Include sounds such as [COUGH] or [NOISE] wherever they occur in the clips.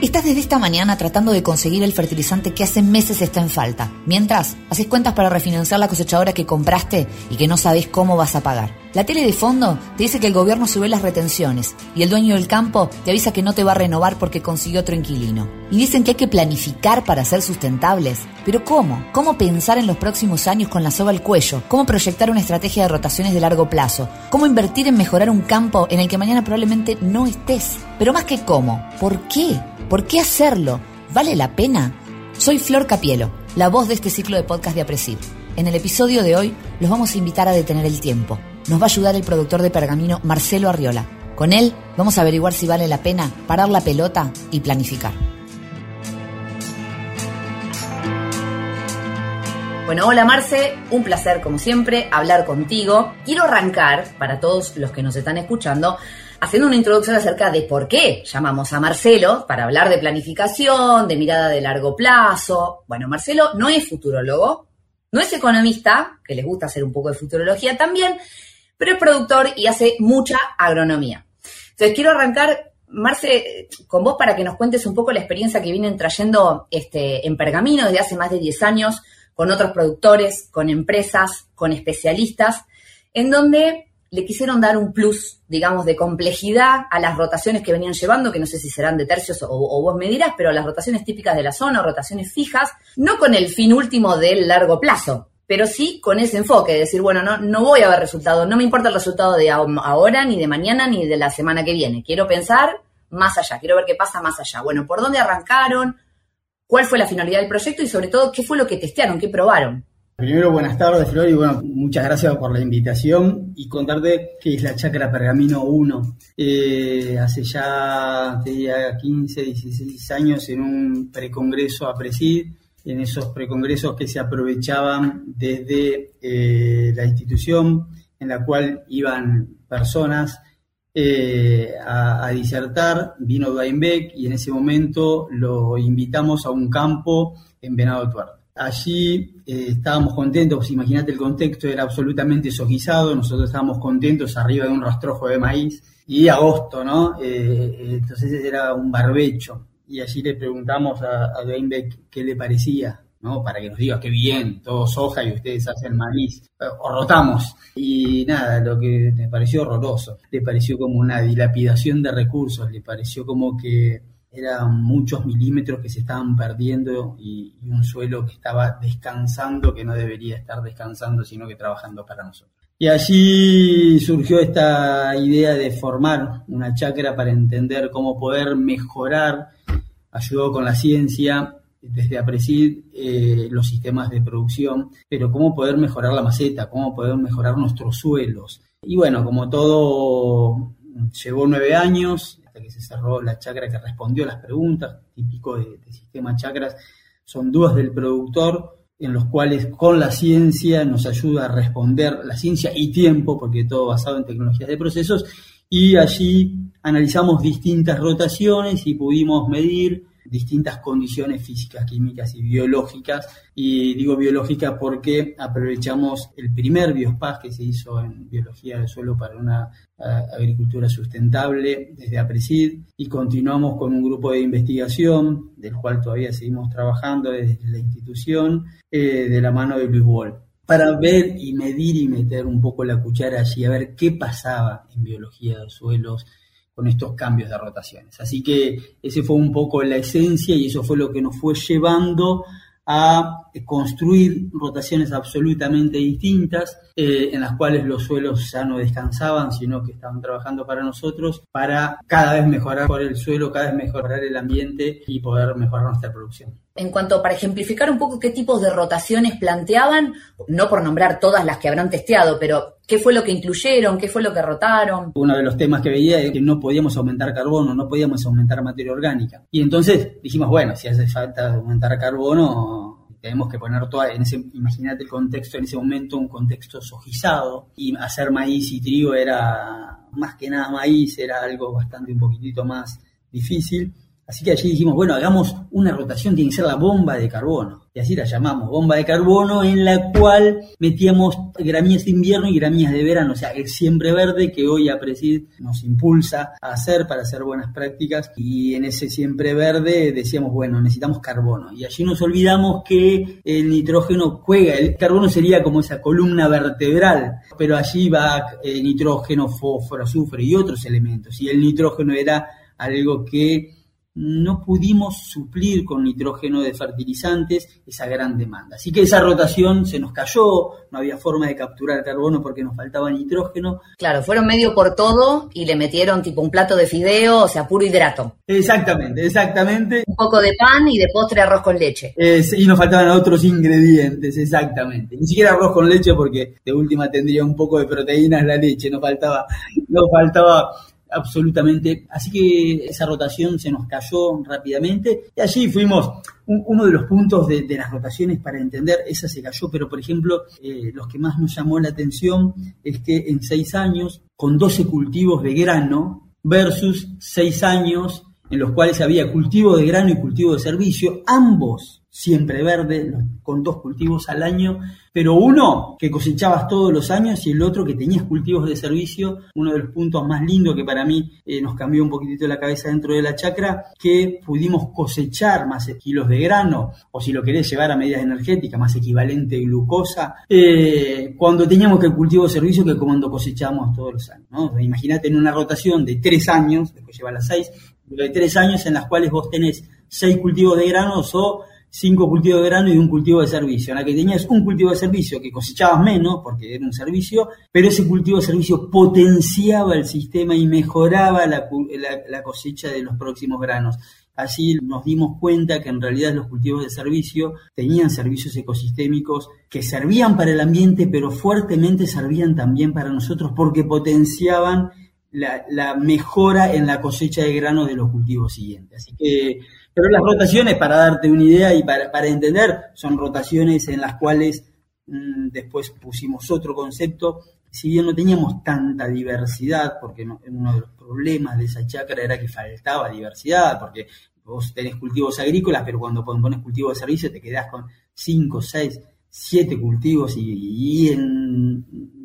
Estás desde esta mañana tratando de conseguir el fertilizante que hace meses está en falta. Mientras, haces cuentas para refinanciar la cosechadora que compraste y que no sabes cómo vas a pagar. La tele de fondo te dice que el gobierno sube las retenciones y el dueño del campo te avisa que no te va a renovar porque consiguió otro inquilino. Y dicen que hay que planificar para ser sustentables. Pero ¿cómo? ¿Cómo pensar en los próximos años con la soga al cuello? ¿Cómo proyectar una estrategia de rotaciones de largo plazo? ¿Cómo invertir en mejorar un campo en el que mañana probablemente no estés? Pero más que cómo, ¿por qué? ¿Por qué hacerlo? ¿Vale la pena? Soy Flor Capielo, la voz de este ciclo de podcast de Apresir. En el episodio de hoy los vamos a invitar a detener el tiempo nos va a ayudar el productor de Pergamino, Marcelo Arriola. Con él vamos a averiguar si vale la pena parar la pelota y planificar. Bueno, hola Marce, un placer como siempre hablar contigo. Quiero arrancar, para todos los que nos están escuchando, haciendo una introducción acerca de por qué llamamos a Marcelo para hablar de planificación, de mirada de largo plazo. Bueno, Marcelo no es futurólogo, no es economista, que les gusta hacer un poco de futurología también, pero es productor y hace mucha agronomía. Entonces quiero arrancar, Marce, con vos para que nos cuentes un poco la experiencia que vienen trayendo este, en Pergamino desde hace más de 10 años, con otros productores, con empresas, con especialistas, en donde le quisieron dar un plus, digamos, de complejidad a las rotaciones que venían llevando, que no sé si serán de tercios o, o, vos me dirás, pero las rotaciones típicas de la zona, rotaciones fijas, no con el fin último del largo plazo, pero sí con ese enfoque, de decir, bueno, no, no voy a ver resultados, no me importa el resultado de ahora, ni de mañana, ni de la semana que viene. Quiero pensar más allá, quiero ver qué pasa más allá. Bueno, ¿por dónde arrancaron? ¿Cuál fue la finalidad del proyecto? Y sobre todo, ¿qué fue lo que testearon, qué probaron? Primero, buenas tardes, Flor, y bueno, muchas gracias por la invitación y contarte que es la Chacra Pergamino 1. Eh, hace ya, te diría, 15, 16 años en un precongreso a Presid, en esos precongresos que se aprovechaban desde eh, la institución en la cual iban personas eh, a, disertar, vino Weinbeck y en ese momento lo invitamos a un campo en Venado Tuerto. Allí eh, estábamos contentos, imagínate el contexto, era absolutamente sojizado, nosotros estábamos contentos arriba de un rastrojo de maíz y agosto, ¿no? entonces era un barbecho y allí le preguntamos a, a qué le parecía, ¿no? Para que nos diga qué bien, todo soja y ustedes hacen maíz, o rotamos. Y nada, lo que me pareció horroroso, le pareció como una dilapidación de recursos, le pareció como que eran muchos milímetros que se estaban perdiendo y, un suelo que estaba descansando, que no debería estar descansando, sino que trabajando para nosotros. Y allí surgió esta idea de formar una chacra para entender cómo poder mejorar ayudó con la ciencia desde APRESID eh, los sistemas de producción, pero cómo poder mejorar la maceta, cómo poder mejorar nuestros suelos. Y bueno, como todo, llevó nueve años hasta que se cerró la chacra que respondió a las preguntas, típico de, sistema chacras, son dudas del productor en los cuales con la ciencia nos ayuda a responder, la ciencia y tiempo, porque todo basado en tecnologías de procesos, y allí analizamos distintas rotaciones y pudimos medir distintas condiciones físicas, químicas y biológicas. Y digo biológica porque aprovechamos el primer biospas que se hizo en biología del suelo para una eh, agricultura sustentable desde APRESID y continuamos con un grupo de investigación del cual todavía seguimos trabajando desde la institución eh, de la mano de Luis Wall para ver y medir y meter un poco la cuchara allí, a ver qué pasaba en biología de suelos con estos cambios de rotaciones. Así que ese fue un poco la esencia y eso fue lo que nos fue llevando a construir rotaciones absolutamente distintas, eh, en las cuales los suelos ya no descansaban, sino que estaban trabajando para nosotros, para cada vez mejorar el suelo, cada vez mejorar el ambiente y poder mejorar nuestra producción. En cuanto para ejemplificar un poco qué tipos de rotaciones planteaban, no por nombrar todas las que habrán testeado, pero qué fue lo que incluyeron, qué fue lo que rotaron. Uno de los temas que veía es que no podíamos aumentar carbono, no podíamos aumentar materia orgánica. Y entonces dijimos, bueno, si hace falta aumentar carbono, tenemos que poner toda, en ese, imagínate el contexto en ese momento, un contexto sojizado, y hacer maíz y trigo era más que nada maíz, era algo bastante un poquitito más difícil, Así que allí dijimos, bueno, hagamos una rotación, tiene que ser la bomba de carbono. Y así la llamamos, bomba de carbono, en la cual metíamos gramíneas de invierno y gramíneas de verano, o sea, el siempre verde que hoy APRESID nos impulsa a hacer para hacer buenas prácticas. Y en ese siempre verde decíamos, bueno, necesitamos carbono. Y allí nos olvidamos que el nitrógeno juega, el carbono sería como esa columna vertebral, pero allí va eh, nitrógeno, fósforo, azufre y otros elementos. Y el nitrógeno era algo que no pudimos suplir con nitrógeno de fertilizantes esa gran demanda. Así que esa rotación se nos cayó, no había forma de capturar carbono porque nos faltaba nitrógeno. Claro, fueron medio por todo y le metieron tipo un plato de fideo, o sea, puro hidrato. Exactamente, exactamente. Un poco de pan y de postre arroz con leche. y nos faltaban otros ingredientes, exactamente. Ni siquiera arroz con leche porque de última tendría un poco de proteínas la leche, nos faltaba, nos faltaba absolutamente. Así que esa rotación se nos cayó rápidamente y allí fuimos. uno de los puntos de, las rotaciones para entender, esa se cayó, pero por ejemplo, eh, los que más nos llamó la atención es que en seis años, con 12 cultivos de grano versus seis años en los cuales había cultivo de grano y cultivo de servicio, ambos siempre verde, con dos cultivos al año, pero uno que cosechabas todos los años y el otro que tenías cultivos de servicio, uno de los puntos más lindos que para mí eh, nos cambió un poquitito la cabeza dentro de la chacra, que pudimos cosechar más kilos de grano, o si lo querés llevar a medidas energéticas, más equivalente glucosa, eh, cuando teníamos que el cultivo de servicio que cuando cosechamos todos los años. Imagínate en una rotación de tres años, después lleva las seis, de tres años en las cuales vos tenés seis cultivos de granos o cinco cultivos de grano y un cultivo de servicio. En la que tenías un cultivo de servicio que cosechabas menos, porque era un servicio, pero ese cultivo de servicio potenciaba el sistema y mejoraba la, cosecha de los próximos granos. Así nos dimos cuenta que en realidad los cultivos de servicio tenían servicios ecosistémicos que servían para el ambiente, pero fuertemente servían también para nosotros porque potenciaban la, la mejora en la cosecha de granos de los cultivos siguientes. Así que pero las rotaciones, para darte una idea y para, entender, son rotaciones en las cuales mm, después pusimos otro concepto. Si bien no teníamos tanta diversidad, porque uno de los problemas de esa chacra era que faltaba diversidad, porque vos tenés cultivos agrícolas, pero cuando pones cultivos de servicio te quedás con 5, 6, 7 cultivos y, y en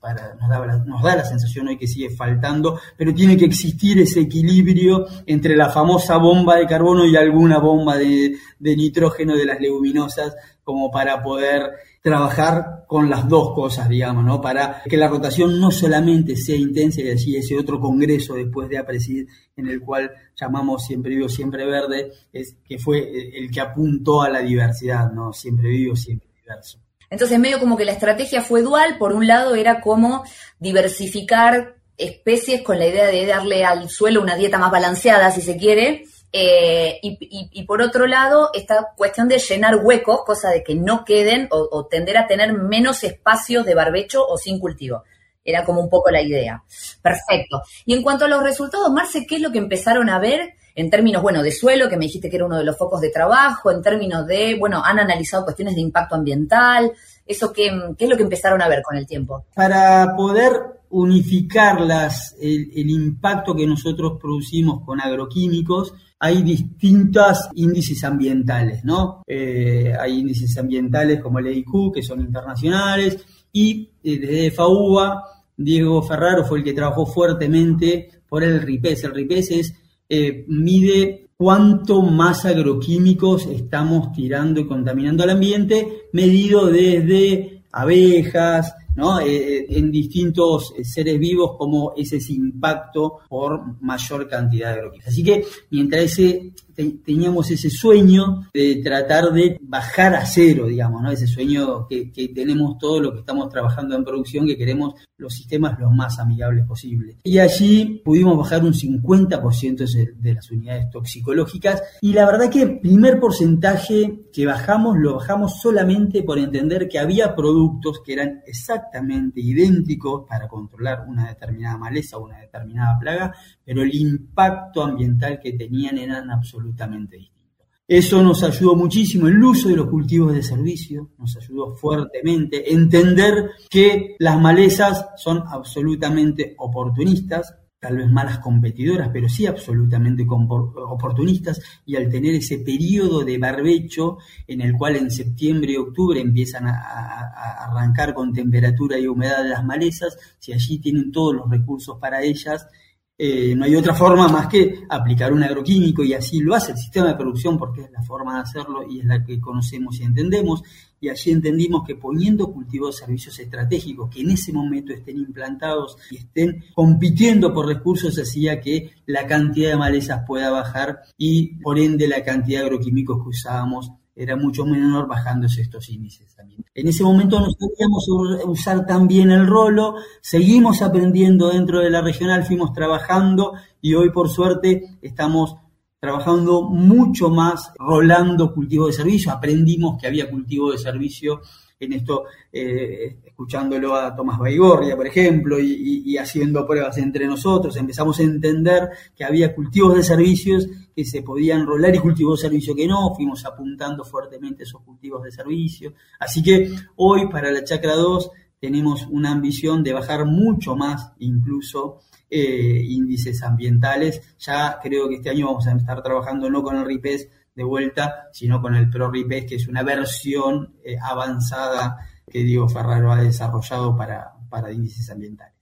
para, nos, da, nos da la sensación hoy que sigue faltando, pero tiene que existir ese equilibrio entre la famosa bomba de carbono y alguna bomba de, nitrógeno de las leguminosas, como para poder trabajar con las dos cosas, digamos, ¿no? Para que la rotación no solamente sea intensa y así ese otro congreso después de apreciar en el cual llamamos Siempre Vivo, Siempre Verde, es que fue el que apuntó a la diversidad, ¿no? Siempre Vivo, Siempre Diverso. Entonces, medio como que la estrategia fue dual. Por un lado, era como diversificar especies con la idea de darle al suelo una dieta más balanceada, si se quiere. Eh, y, por otro lado, esta cuestión de llenar huecos, cosa de que no queden o, o tender a tener menos espacios de barbecho o sin cultivo. Era como un poco la idea. Perfecto. Y en cuanto a los resultados, Marce, ¿qué es lo que empezaron a ver? En términos, bueno, de suelo, que me dijiste que era uno de los focos de trabajo, en términos de, bueno, han analizado cuestiones de impacto ambiental, eso qué, qué es lo que empezaron a ver con el tiempo. Para poder unificar las, el, impacto que nosotros producimos con agroquímicos, hay distintos índices ambientales, ¿no? Eh, hay índices ambientales como el EIQ, que son internacionales, y eh, desde FAUBA, Diego Ferraro fue el que trabajó fuertemente por el RIPES. El RIPES es eh, mide cuánto más agroquímicos estamos tirando y contaminando al ambiente, medido desde abejas, ¿no? Eh, eh, en distintos seres vivos, como ese impacto por mayor cantidad de agroquímicos. Así que mientras ese teníamos ese sueño de tratar de bajar a cero, digamos, ¿no? Ese sueño que, tenemos todos los que estamos trabajando en producción, que queremos los sistemas los más amigables posibles. Y allí pudimos bajar un 50% de las unidades toxicológicas y la verdad que el primer porcentaje que bajamos lo bajamos solamente por entender que había productos que eran exactamente idénticos para controlar una determinada maleza o una determinada plaga, pero el impacto ambiental que tenían eran absolutamente distintos. Eso nos ayudó muchísimo, el uso de los cultivos de servicio nos ayudó fuertemente, entender que las malezas son absolutamente oportunistas, tal vez malas competidoras, pero sí absolutamente oportunistas, y al tener ese periodo de barbecho en el cual en septiembre y octubre empiezan a, arrancar con temperatura y humedad las malezas, si allí tienen todos los recursos para ellas, eh, no hay otra forma más que aplicar un agroquímico y así lo hace el sistema de producción porque es la forma de hacerlo y es la que conocemos y entendemos. Y allí entendimos que poniendo cultivos servicios estratégicos que en ese momento estén implantados y estén compitiendo por recursos hacía que la cantidad de malezas pueda bajar y por ende la cantidad de agroquímicos que usábamos era mucho menor bajándose estos índices también. En ese momento no sabíamos usar también el rolo, seguimos aprendiendo dentro de la regional, fuimos trabajando y hoy por suerte estamos trabajando mucho más rolando cultivo de servicio, aprendimos que había cultivo de servicio en esto, eh, escuchándolo a Tomás Baigorria, por ejemplo, y, haciendo pruebas entre nosotros, empezamos a entender que había cultivos de servicios que se podían rolar y cultivos de servicio que no, fuimos apuntando fuertemente esos cultivos de servicio. Así que hoy para la Chacra 2 tenemos una ambición de bajar mucho más incluso eh, índices ambientales. Ya creo que este año vamos a estar trabajando no con el RIPES de vuelta, sino con el ProRIPES, que es una versión eh, avanzada que Diego Ferraro ha desarrollado para, para índices ambientales.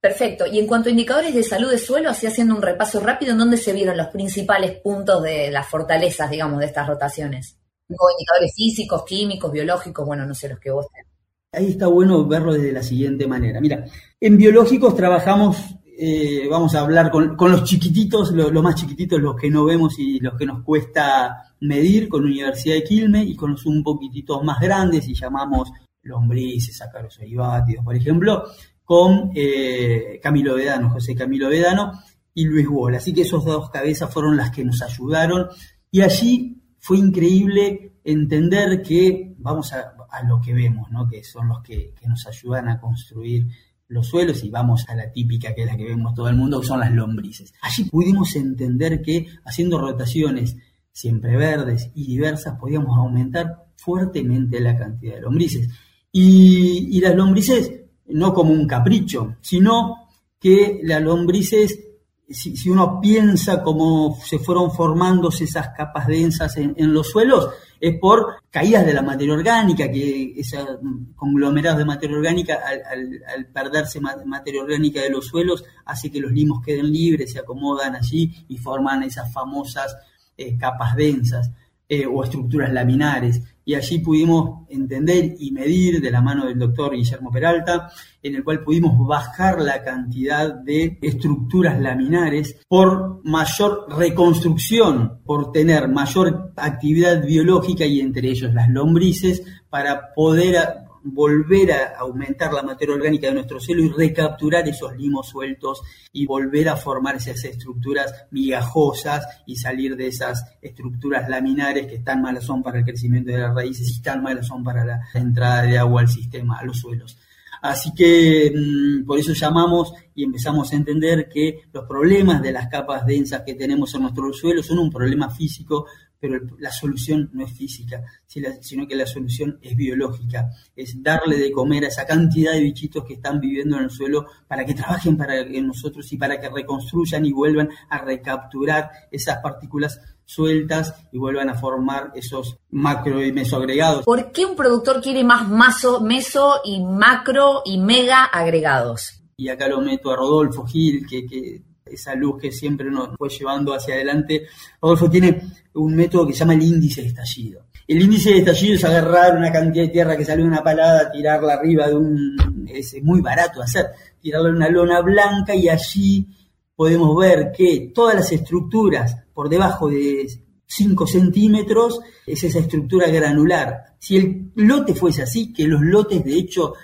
Perfecto. Y en cuanto a indicadores de salud de suelo, así haciendo un repaso rápido, ¿en dónde se vieron los principales puntos de las fortalezas, digamos, de estas rotaciones? indicadores físicos, químicos, biológicos, bueno, no sé los que vos tenés. Ahí está bueno verlo desde la siguiente manera. Mira, en biológicos trabajamos eh, vamos a hablar con, los chiquititos, los más chiquititos, los que no vemos y los que nos cuesta medir con Universidad de Quilme y con los un poquititos más grandes y llamamos lombrices, ácaros oibátidos, por ejemplo, con eh, Camilo Vedano, José Camilo Vedano y Luis Wall. Así que esos dos cabezas fueron las que nos ayudaron y allí fue increíble entender que vamos a, lo que vemos, ¿no? que son los que nos ayudan a construir los suelos y vamos a la típica que es la que vemos todo el mundo, que son las lombrices. Allí pudimos entender que haciendo rotaciones siempre verdes y diversas podíamos aumentar fuertemente la cantidad de lombrices. Y, las lombrices no como un capricho, sino que las lombrices si, uno piensa cómo se fueron formándose esas capas densas en, los suelos, es por caídas de la materia orgánica, que esos conglomerados de materia orgánica, al, perderse materia orgánica de los suelos, hace que los limos queden libres, se acomodan allí y forman esas famosas eh, capas densas eh, o estructuras laminares y allí pudimos entender y medir de la mano del doctor Guillermo Peralta, en el cual pudimos bajar la cantidad de estructuras laminares por mayor reconstrucción, por tener mayor actividad biológica y entre ellos las lombrices, para poder volver a aumentar la materia orgánica de nuestro suelo y recapturar esos limos sueltos y volver a formar esas estructuras migajosas y salir de esas estructuras laminares que tan malas son para el crecimiento de las raíces y tan malas son para la entrada de agua al sistema, a los suelos. Así que mm, por eso llamamos y empezamos a entender que los problemas de las capas densas que tenemos en nuestro suelo son un problema físico, pero la solución no es física, sino que la solución es biológica, es darle de comer a esa cantidad de bichitos que están viviendo en el suelo para que trabajen para nosotros y para que reconstruyan y vuelvan a recapturar esas partículas sueltas y vuelvan a formar esos macro y mesoagregados. ¿Por qué un productor quiere más maso, meso y macro y mega agregados? Y acá lo meto a Rodolfo Gil, que, que esa luz que siempre nos fue llevando hacia adelante. Rodolfo tiene un método que se llama el índice de estallido. El índice de estallido es agarrar una cantidad de tierra que sale de una palada, tirarla arriba de un... es muy barato hacer, tirarla en una lona blanca y allí podemos ver que todas las estructuras por debajo de 5 centímetros es esa estructura granular. Si el lote fuese así, que los lotes de hecho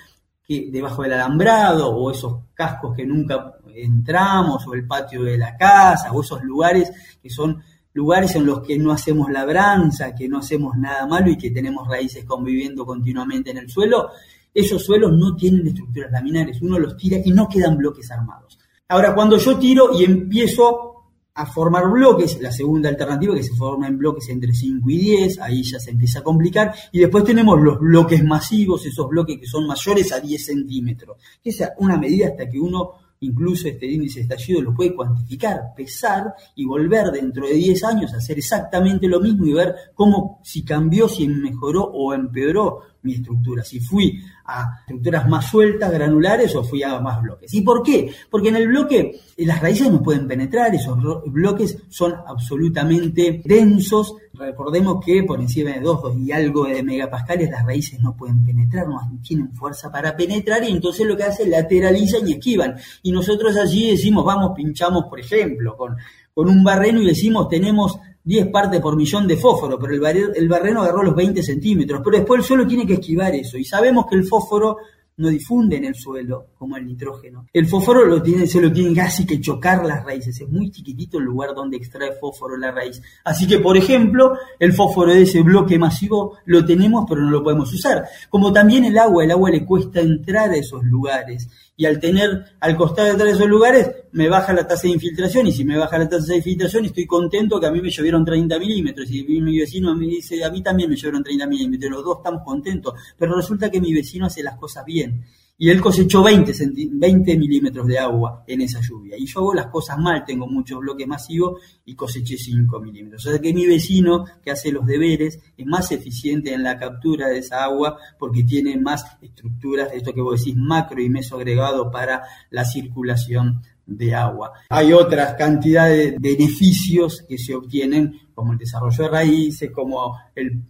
que debajo del alambrado o esos cascos que nunca entramos o el patio de la casa o esos lugares que son lugares en los que no hacemos labranza, que no hacemos nada malo y que tenemos raíces conviviendo continuamente en el suelo, esos suelos no tienen estructuras laminares, uno los tira y no quedan bloques armados. Ahora, cuando yo tiro y empiezo a formar bloques, la segunda alternativa que se forma en bloques entre 5 y 10, ahí ya se empieza a complicar, y después tenemos los bloques masivos, esos bloques que son mayores a 10 centímetros. Esa es una medida hasta que uno incluso este índice de estallido lo puede cuantificar, pesar y volver dentro de 10 años a hacer exactamente lo mismo y ver cómo, si cambió, si mejoró o empeoró mi estructura, si fui a estructuras más sueltas, granulares o fui a más bloques. ¿Y por qué? Porque en el bloque las raíces no pueden penetrar, esos bloques son absolutamente densos. Recordemos que por encima de 2, 2 y algo de megapascales las raíces no pueden penetrar, no tienen fuerza para penetrar y entonces lo que hacen lateralizan y esquivan. Y nosotros allí decimos, vamos, pinchamos, por ejemplo, con, con un barreno y decimos, tenemos 10 partes por millón de fósforo, pero el, barreno agarró los 20 centímetros, pero después el suelo tiene que esquivar eso. Y sabemos que el fósforo no difunde en el suelo como el nitrógeno. El fósforo lo tiene, se lo tiene casi que chocar las raíces, es muy chiquitito el lugar donde extrae fósforo la raíz. Así que, por ejemplo, el fósforo de ese bloque masivo lo tenemos, pero no lo podemos usar. Como también el agua, el agua le cuesta entrar a esos lugares. Y al tener al costado de esos lugares, me baja la tasa de infiltración. Y si me baja la tasa de infiltración, estoy contento que a mí me llovieron 30 milímetros. Y mi vecino me dice, a mí también me llovieron 30 milímetros. Los dos estamos contentos. Pero resulta que mi vecino hace las cosas bien y él cosechó 20, 20 milímetros de agua en esa lluvia. Y yo hago las cosas mal, tengo muchos bloques masivos y coseché 5 milímetros. O sea que mi vecino que hace los deberes es más eficiente en la captura de esa agua porque tiene más estructuras, esto que vos decís, macro y meso agregado para la circulación de agua. Hay otras cantidades de beneficios que se obtienen, como el desarrollo de raíces, como el,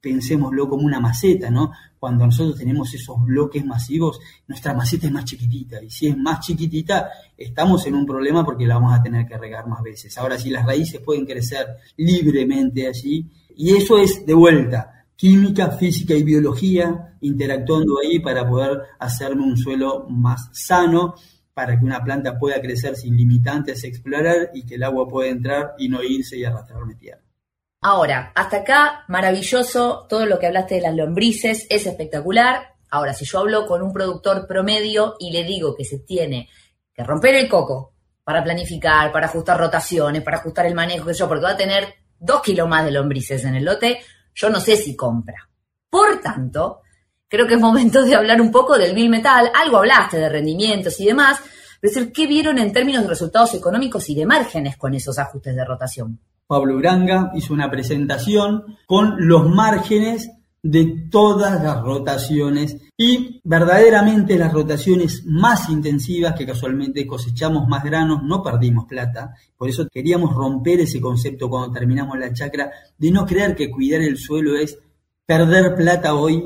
pensémoslo como una maceta, ¿no? Cuando nosotros tenemos esos bloques masivos, nuestra maceta es más chiquitita, y si es más chiquitita, estamos en un problema porque la vamos a tener que regar más veces. Ahora, si las raíces pueden crecer libremente allí, y eso es de vuelta, química, física y biología interactuando ahí para poder hacerme un suelo más sano, para que una planta pueda crecer sin limitantes, explorar y que el agua pueda entrar y no irse y arrastrarme tierra. Ahora, hasta acá, maravilloso, todo lo que hablaste de las lombrices es espectacular. Ahora, si yo hablo con un productor promedio y le digo que se tiene que romper el coco para planificar, para ajustar rotaciones, para ajustar el manejo, yo, porque va a tener dos kilos más de lombrices en el lote, yo no sé si compra. Por tanto, creo que es momento de hablar un poco del bill metal. Algo hablaste de rendimientos y demás, pero decir, ¿qué vieron en términos de resultados económicos y de márgenes con esos ajustes de rotación? Pablo Uranga hizo una presentación con los márgenes de todas las rotaciones y verdaderamente las rotaciones más intensivas que casualmente cosechamos más granos, no perdimos plata. Por eso queríamos romper ese concepto cuando terminamos la chacra de no creer que cuidar el suelo es perder plata hoy.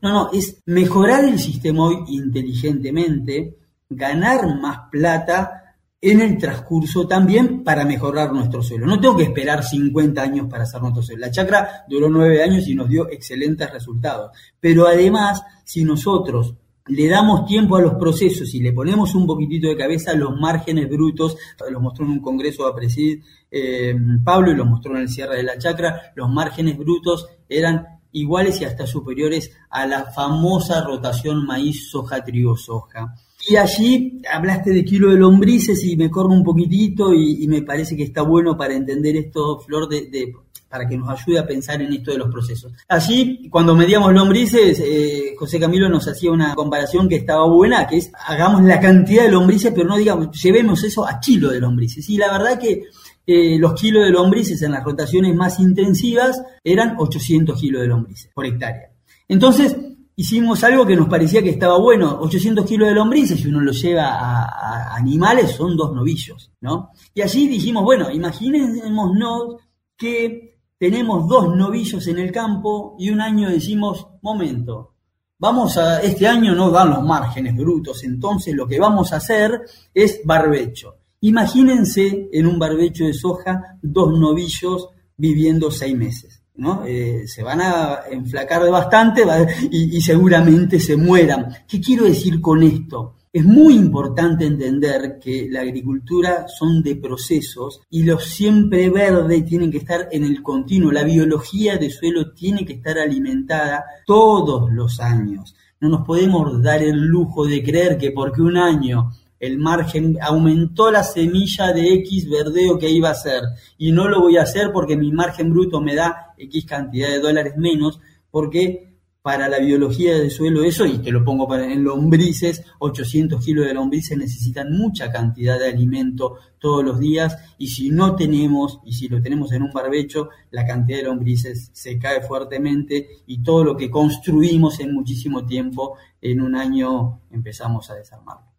No, no, es mejorar el sistema hoy inteligentemente, ganar más plata en el transcurso también para mejorar nuestro suelo. No tengo que esperar 50 años para hacer nuestro suelo. La chacra duró 9 años y nos dio excelentes resultados. Pero además, si nosotros le damos tiempo a los procesos y le ponemos un poquitito de cabeza, los márgenes brutos, lo mostró en un congreso a presidir eh, Pablo y lo mostró en el cierre de la chacra, los márgenes brutos eran iguales y hasta superiores a la famosa rotación maíz, soja, trigo, soja. Y allí hablaste de kilo de lombrices y me corro un poquitito y, me parece que está bueno para entender esto, Flor, de, para que nos ayude a pensar en esto de los procesos. Allí, cuando medíamos lombrices, eh, José Camilo nos hacía una comparación que estaba buena, que es hagamos la cantidad de lombrices, pero no digamos, llevemos eso a kilo de lombrices. Y la verdad que los kilos de lombrices en las rotaciones más intensivas eran 800 kilos de lombrices por hectárea. Entonces, hicimos algo que nos parecía que estaba bueno, 800 kilos de lombrices, si uno lo lleva a, animales, son dos novillos, ¿no? Y allí dijimos, bueno, imaginémonos que tenemos dos novillos en el campo y un año decimos, momento, vamos a, este año no dan los márgenes brutos, entonces lo que vamos a hacer es barbecho. Imagínense en un barbecho de soja dos novillos viviendo seis meses. Eh, se van a enflacar bastante y, seguramente se mueran. ¿Qué quiero decir con esto? Es muy importante entender que la agricultura son de procesos y los siempre verdes tienen que estar en el continuo. La biología de suelo tiene que estar alimentada todos los años. No nos podemos dar el lujo de creer que porque un año el margen, aumentó la semilla de X verdeo que iba a hacer y no lo voy a hacer porque mi margen bruto me da X cantidad de dólares menos, porque para la biología del suelo eso, y te lo pongo para, en lombrices, 800 kilos de lombrices necesitan mucha cantidad de alimento todos los días, y si no tenemos, y si lo tenemos en un barbecho, la cantidad de lombrices se cae fuertemente, y todo lo que construimos en muchísimo tiempo, en un año empezamos a desarmarlo.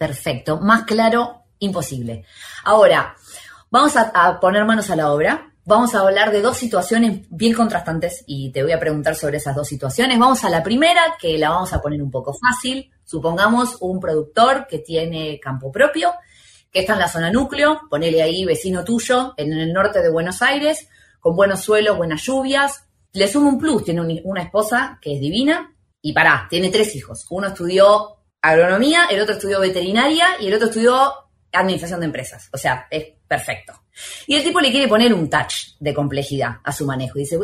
Perfecto, más claro, imposible. Ahora, vamos a, poner manos a la obra vamos a hablar de dos situaciones bien contrastantes y te voy a preguntar sobre esas dos situaciones. Vamos a la primera, que la vamos a poner un poco fácil. Supongamos un productor que tiene campo propio, que está en la zona núcleo, ponele ahí vecino tuyo, en el norte de Buenos Aires, con buenos suelos, buenas lluvias. Le suma un plus, tiene una esposa que es divina y pará, tiene tres hijos. Uno estudió agronomía, el otro estudió veterinaria y el otro estudió administración de empresas. O sea, es perfecto. Y el tipo le quiere poner un touch de complejidad a su manejo. Y dice,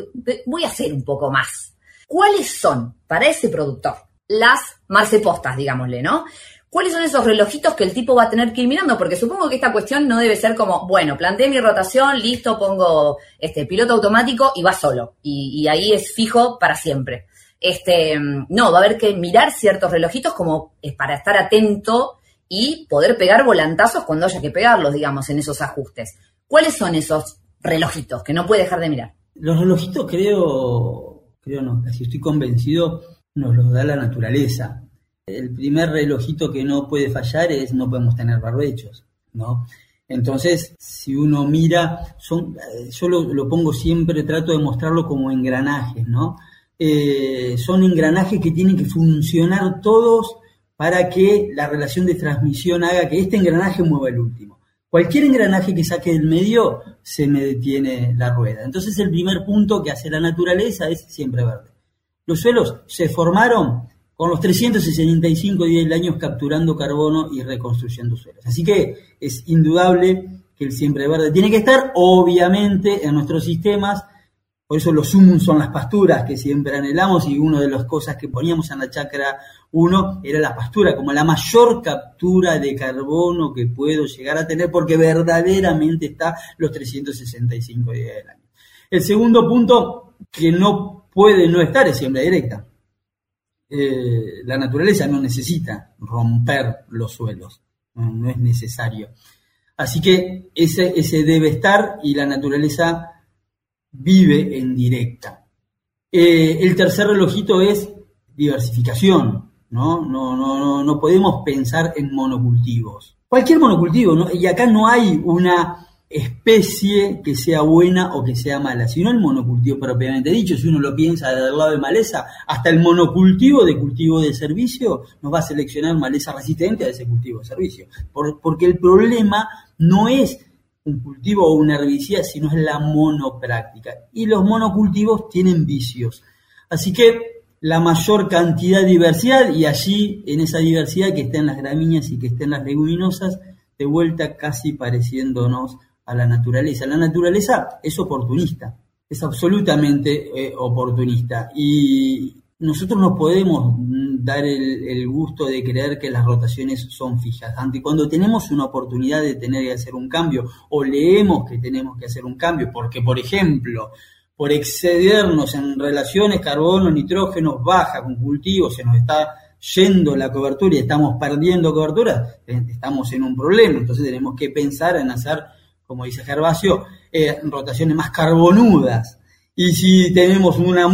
voy a hacer un poco más. ¿Cuáles son para ese productor las marcepostas, digámosle, ¿no? ¿Cuáles son esos relojitos que el tipo va a tener que ir mirando? Porque supongo que esta cuestión no debe ser como, bueno, planteé mi rotación, listo, pongo este piloto automático y va solo. Y, y ahí es fijo para siempre. Este, no, va a haber que mirar ciertos relojitos como es para estar atento y poder pegar volantazos cuando haya que pegarlos, digamos, en esos ajustes. ¿Cuáles son esos relojitos que no puede dejar de mirar? Los relojitos creo, creo no, si estoy convencido, nos los da la naturaleza. El primer relojito que no puede fallar es no podemos tener barbechos, ¿no? Entonces, si uno mira, son, yo lo, pongo siempre, trato de mostrarlo como engranajes, ¿no? Eh, son engranajes que tienen que funcionar todos para que la relación de transmisión haga que este engranaje mueva el último. Cualquier engranaje que saque del medio se me detiene la rueda. Entonces el primer punto que hace la naturaleza es siempre verde. Los suelos se formaron con los 365 días del año capturando carbono y reconstruyendo suelos. Así que es indudable que el siempre verde tiene que estar, obviamente, en nuestros sistemas por eso los sumum son las pasturas que siempre anhelamos y una de las cosas que poníamos en la chacra 1 era la pastura, como la mayor captura de carbono que puedo llegar a tener porque verdaderamente está los 365 días del año. El segundo punto que no puede no estar es siembra directa. Eh, la naturaleza no necesita romper los suelos, no, es necesario. Así que ese, ese debe estar y la naturaleza vive en directa. Eh, el tercer relojito es diversificación, ¿no? No, no, no, podemos pensar en monocultivos. Cualquier monocultivo, ¿no? Y acá no hay una especie que sea buena o que sea mala, sino el monocultivo propiamente dicho. Si uno lo piensa del lado de maleza, hasta el monocultivo de cultivo de servicio nos va a seleccionar maleza resistente a ese cultivo de servicio. porque el problema no es un cultivo o una herbicida, sino es la monopráctica. Y los monocultivos tienen vicios. Así que la mayor cantidad de diversidad, y allí en esa diversidad que estén las gramíneas y que estén las leguminosas, de vuelta casi pareciéndonos a la naturaleza. La naturaleza es oportunista, es absolutamente eh, oportunista. Y nosotros no podemos dar el, gusto de creer que las rotaciones son fijas. Ante cuando tenemos una oportunidad de tener que hacer un cambio o leemos que tenemos que hacer un cambio, porque por ejemplo, por excedernos en relaciones carbono, nitrógeno, baja con cultivos, se nos está yendo la cobertura y estamos perdiendo cobertura, eh, estamos en un problema. Entonces tenemos que pensar en hacer, como dice Gervasio, eh, rotaciones más carbonudas y si tenemos una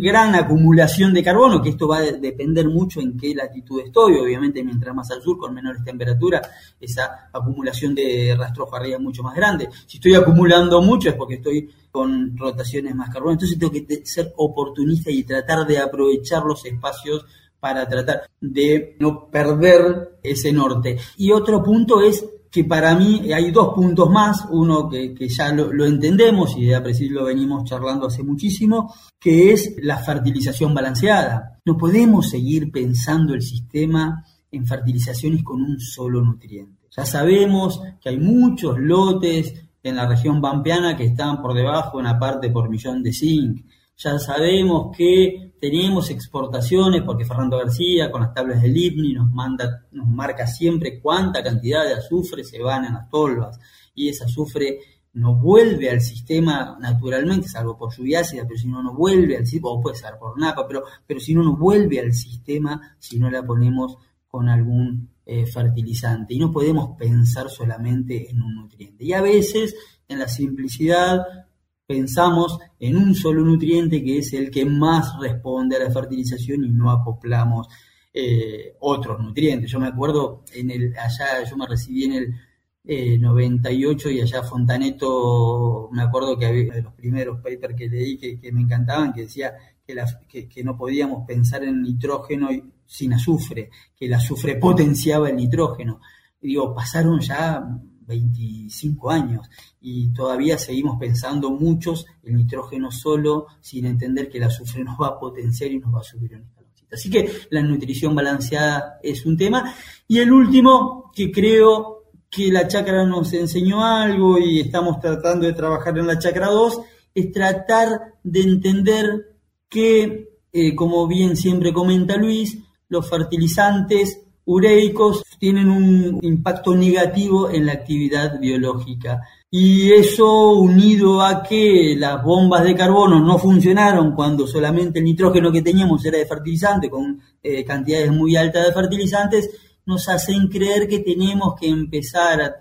gran acumulación de carbono, que esto va a depender mucho en qué latitud estoy, obviamente mientras más al sur, con menores temperaturas, esa acumulación de rastrojo arriba es mucho más grande. Si estoy acumulando mucho es porque estoy con rotaciones más carbono, entonces tengo que ser oportunista y tratar de aprovechar los espacios para tratar de no perder ese norte. Y otro punto es que para mí hay dos puntos más, uno que, ya lo, entendemos y de a lo venimos charlando hace muchísimo, que es la fertilización balanceada. No podemos seguir pensando el sistema en fertilizaciones con un solo nutriente. Ya sabemos que hay muchos lotes en la región pampeana que están por debajo, una parte por millón de zinc. Ya sabemos que tenemos exportaciones, porque Fernando García con las tablas del IPNI nos, manda, nos marca siempre cuánta cantidad de azufre se van en las tolvas, y ese azufre no vuelve al sistema naturalmente, salvo por lluvia ácida, pero si no, no vuelve al sistema, o puede ser por napa, pero, pero si no, no vuelve al sistema si no la ponemos con algún eh, fertilizante. Y no podemos pensar solamente en un nutriente. Y a veces, en la simplicidad, pensamos en un solo nutriente que es el que más responde a la fertilización y no acoplamos eh, otros nutrientes. Yo me acuerdo, en el, allá yo me recibí en el 98 eh, y allá Fontaneto, me acuerdo que había de los primeros papers que leí que, me encantaban, que decía que, que, no podíamos pensar en nitrógeno sin azufre, que el azufre potenciaba el nitrógeno. digo, pasaron ya 25 años y todavía seguimos pensando muchos el nitrógeno solo sin entender que el azufre [LAUGHS] nos va a potenciar y nos va a subir un escaloncito. Así que la nutrición balanceada es un tema. Y el último que creo que la chacra nos enseñó algo y estamos tratando de trabajar en la chacra 2, es tratar de entender que, eh, como bien siempre comenta Luis, los fertilizantes ureicos tienen un impacto negativo en la actividad biológica. Y eso unido a que las bombas de carbono no funcionaron cuando solamente el nitrógeno que teníamos era de fertilizante, con eh, cantidades muy altas de fertilizantes, nos hacen creer que tenemos que empezar, a,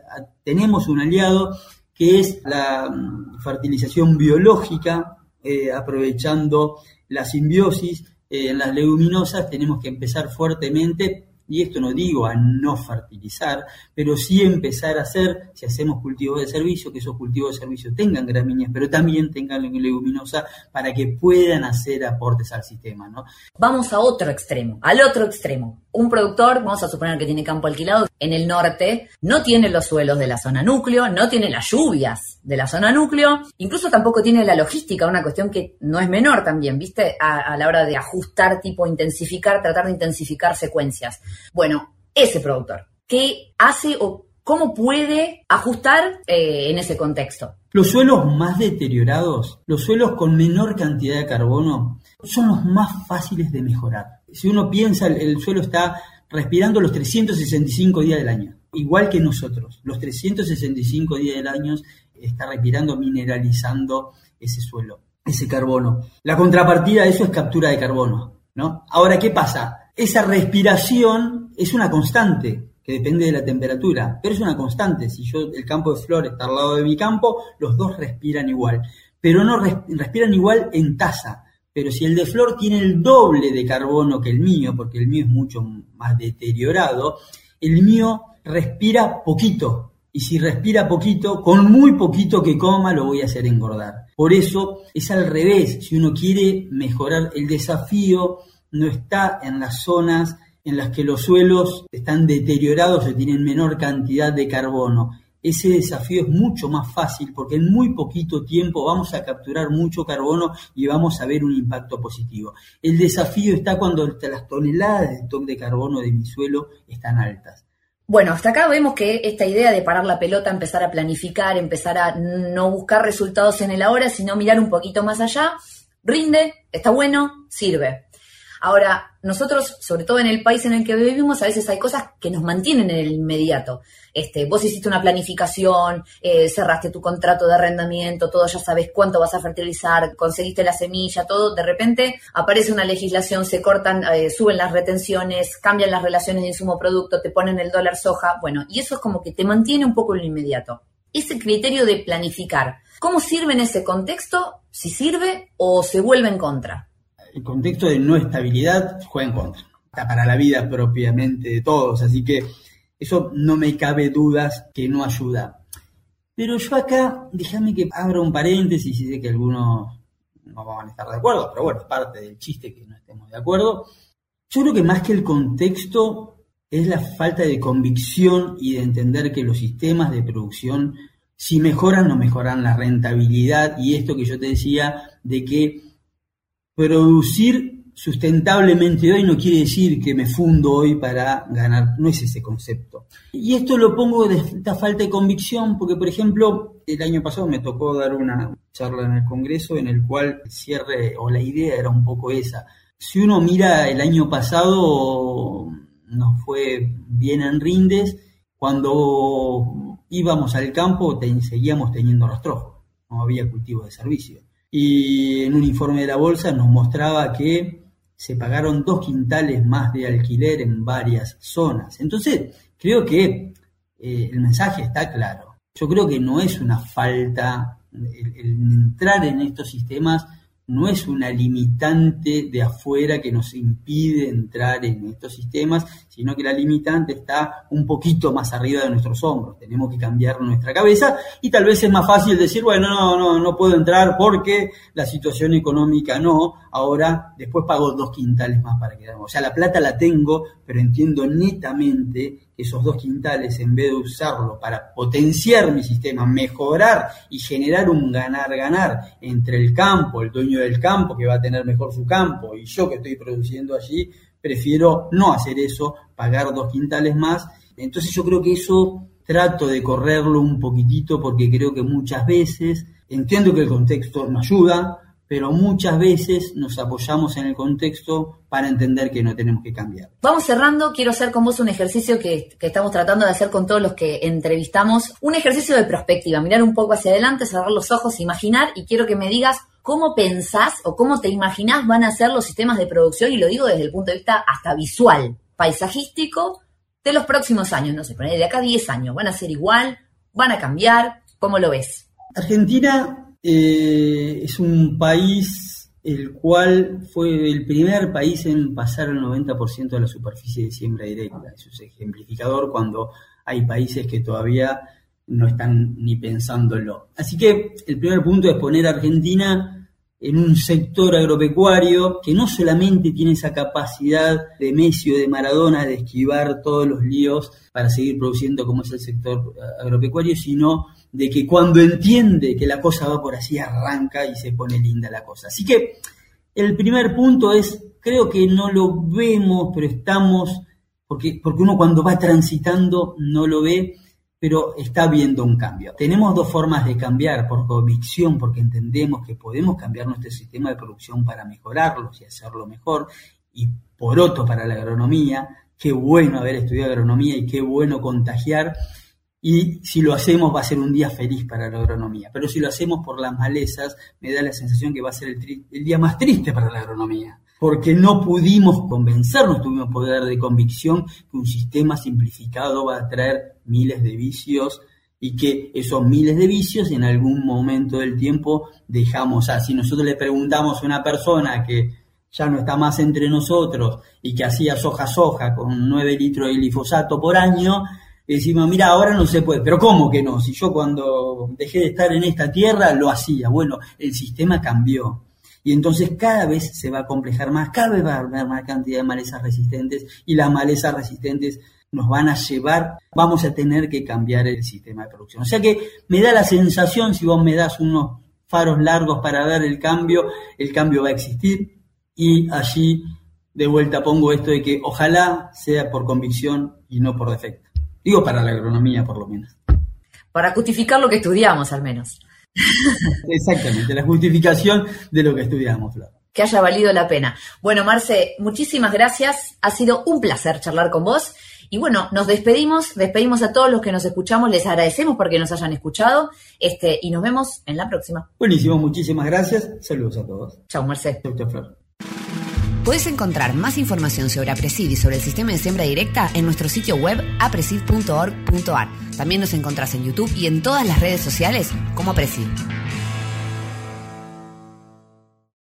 tenemos un aliado que es la mm, fertilización biológica, eh, aprovechando la simbiosis eh, en las leguminosas, tenemos que empezar fuertemente y esto no digo a no fertilizar, pero sí empezar a hacer, si hacemos cultivos de servicio, que esos cultivos de servicio tengan gramíneas, pero también tengan leguminosa para que puedan hacer aportes al sistema. ¿no? Vamos a otro extremo, al otro extremo. Un productor, vamos a suponer que tiene campo alquilado en el norte, no tiene los suelos de la zona núcleo, no tiene las lluvias de la zona núcleo, incluso tampoco tiene la logística, una cuestión que no es menor también, ¿viste? A, la hora de ajustar, tipo intensificar, tratar de intensificar secuencias. Bueno, ese productor, ¿qué hace o cómo puede ajustar eh, en ese contexto? Los suelos más deteriorados, los suelos con menor cantidad de carbono, son los más fáciles de mejorar. Si uno piensa, el, suelo está respirando los 365 días del año, igual que nosotros. Los 365 días del año está respirando, mineralizando ese suelo, ese carbono. La contrapartida de eso es captura de carbono. ¿no? Ahora, ¿qué pasa? esa respiración es una constante que depende de la temperatura, pero es una constante. Si yo el campo de flor está al lado de mi campo, los dos respiran igual, pero no respiran igual en tasa. Pero si el de flor tiene el doble de carbono que el mío, porque el mío es mucho más deteriorado, el mío respira poquito. Y si respira poquito, con muy poquito que coma, lo voy a hacer engordar. Por eso es al revés. Si uno quiere mejorar el desafío, no está en las zonas en las que los suelos están deteriorados o tienen menor cantidad de carbono. Ese desafío es mucho más fácil porque en muy poquito tiempo vamos a capturar mucho carbono y vamos a ver un impacto positivo. El desafío está cuando las toneladas de stock de carbono de mi suelo están altas. Bueno, hasta acá vemos que esta idea de parar la pelota, empezar a planificar, empezar a no buscar resultados en el ahora, sino mirar un poquito más allá, rinde, está bueno, sirve. Ahora, nosotros, sobre todo en el país en el que vivimos, a veces hay cosas que nos mantienen en el inmediato. Este, vos hiciste una planificación, eh, cerraste tu contrato de arrendamiento, todo ya sabes cuánto vas a fertilizar, conseguiste la semilla, todo. De repente aparece una legislación, se cortan, eh, suben las retenciones, cambian las relaciones de insumo-producto, te ponen el dólar soja. Bueno, y eso es como que te mantiene un poco en el inmediato. Ese criterio de planificar, ¿cómo sirve en ese contexto? Si sirve o se vuelve en contra el contexto de no estabilidad juega en contra. Está para la vida propiamente de todos, así que eso no me cabe dudas que no ayuda. Pero yo acá, déjame que abra un paréntesis y sé que algunos no van a estar de acuerdo, pero bueno, es parte del chiste que no estemos de acuerdo. Yo creo que más que el contexto es la falta de convicción y de entender que los sistemas de producción, si mejoran, no mejoran la rentabilidad y esto que yo te decía de que producir sustentablemente hoy no quiere decir que me fundo hoy para ganar, no es ese concepto. Y esto lo pongo de esta falta de convicción porque, por ejemplo, el año pasado me tocó dar una charla en el Congreso en el cual el cierre o la idea era un poco esa. Si uno mira el año pasado, nos fue bien en Rindes, cuando íbamos al campo, seguíamos teniendo rastrojos, no había cultivo de servicio. Y en un informe de la bolsa nos mostraba que se pagaron dos quintales más de alquiler en varias zonas. Entonces, creo que eh, el mensaje está claro. Yo creo que no es una falta, el entrar en estos sistemas no es una limitante de afuera que nos impide entrar en estos sistemas, sino que la limitante está un poquito más arriba de nuestros hombros. Tenemos que cambiar nuestra cabeza y tal vez es más fácil decir, bueno, no, no, no puedo entrar porque la situación económica no, ahora después pago dos quintales más para quedarme. O sea, la plata la tengo, pero entiendo netamente esos dos quintales, en vez de usarlo para potenciar mi sistema, mejorar y generar un ganar-ganar entre el campo, el dueño del campo que va a tener mejor su campo y yo que estoy produciendo allí, prefiero no hacer eso, pagar dos quintales más. Entonces yo creo que eso trato de correrlo un poquitito porque creo que muchas veces, entiendo que el contexto no ayuda, pero muchas veces nos apoyamos en el contexto para entender que no tenemos que cambiar. Vamos cerrando, quiero hacer con vos un ejercicio que, estamos tratando de hacer con todos los que entrevistamos, un ejercicio de perspectiva, mirar un poco hacia adelante, cerrar los ojos, imaginar y quiero que me digas cómo pensás o cómo te imaginás van a ser los sistemas de producción y lo digo desde el punto de vista hasta visual, paisajístico de los próximos años, no sé, de acá a 10 años, ¿van a ser igual? ¿Van a cambiar? ¿Cómo lo ves? Argentina eh, es un país el cual fue el primer país en pasar el 90% de la superficie de siembra directa. Eso es ejemplificador cuando hay países que todavía no están ni pensándolo. Así que el primer punto es poner a Argentina en un sector agropecuario que no solamente tiene esa capacidad de Messi o de Maradona de esquivar todos los líos para seguir produciendo como es el sector agropecuario, sino de que cuando entiende que la cosa va por así, arranca y se pone linda la cosa. Así que el primer punto es, creo que no lo vemos, pero estamos, porque, porque uno cuando va transitando no lo ve, pero está viendo un cambio. Tenemos dos formas de cambiar, por convicción, porque entendemos que podemos cambiar nuestro sistema de producción para mejorarlo y hacerlo mejor, y por otro para la agronomía, qué bueno haber estudiado agronomía y qué bueno contagiar y si lo hacemos va a ser un día feliz para la agronomía. Pero si lo hacemos por las malezas, me da la sensación que va a ser el, día más triste para la agronomía. Porque no pudimos convencernos, tuvimos poder de convicción que un sistema simplificado va a traer miles de vicios y que esos miles de vicios en algún momento del tiempo dejamos. así. si nosotros le preguntamos a una persona que ya no está más entre nosotros y que hacía soja soja con 9 litros de glifosato por año, decimos, mira, ahora no se puede, pero ¿cómo que no? Si yo cuando dejé de estar en esta tierra lo hacía, bueno, el sistema cambió. Y entonces cada vez se va a complejar más, cada vez va a haber más cantidad de malezas resistentes y las malezas resistentes nos van a llevar, vamos a tener que cambiar el sistema de producción. O sea que me da la sensación, si vos me das unos faros largos para ver el cambio, el cambio va a existir y allí de vuelta pongo esto de que ojalá sea por convicción y no por defecto. Digo para la agronomía, por lo menos. Para justificar lo que estudiamos, al menos. [LAUGHS] Exactamente, la justificación de lo que estudiamos, Flor. Que haya valido la pena. Bueno, Marce, muchísimas gracias. Ha sido un placer charlar con vos. Y bueno, nos despedimos, despedimos a todos los que nos escuchamos, les agradecemos porque nos hayan escuchado, este, y nos vemos en la próxima. Buenísimo, muchísimas gracias. Saludos a todos. Chao, Marce. Chau, chau, Flor. Puedes encontrar más información sobre Apresid y sobre el sistema de siembra directa en nuestro sitio web apresid.org.ar. También nos encontrás en YouTube y en todas las redes sociales como Apresid.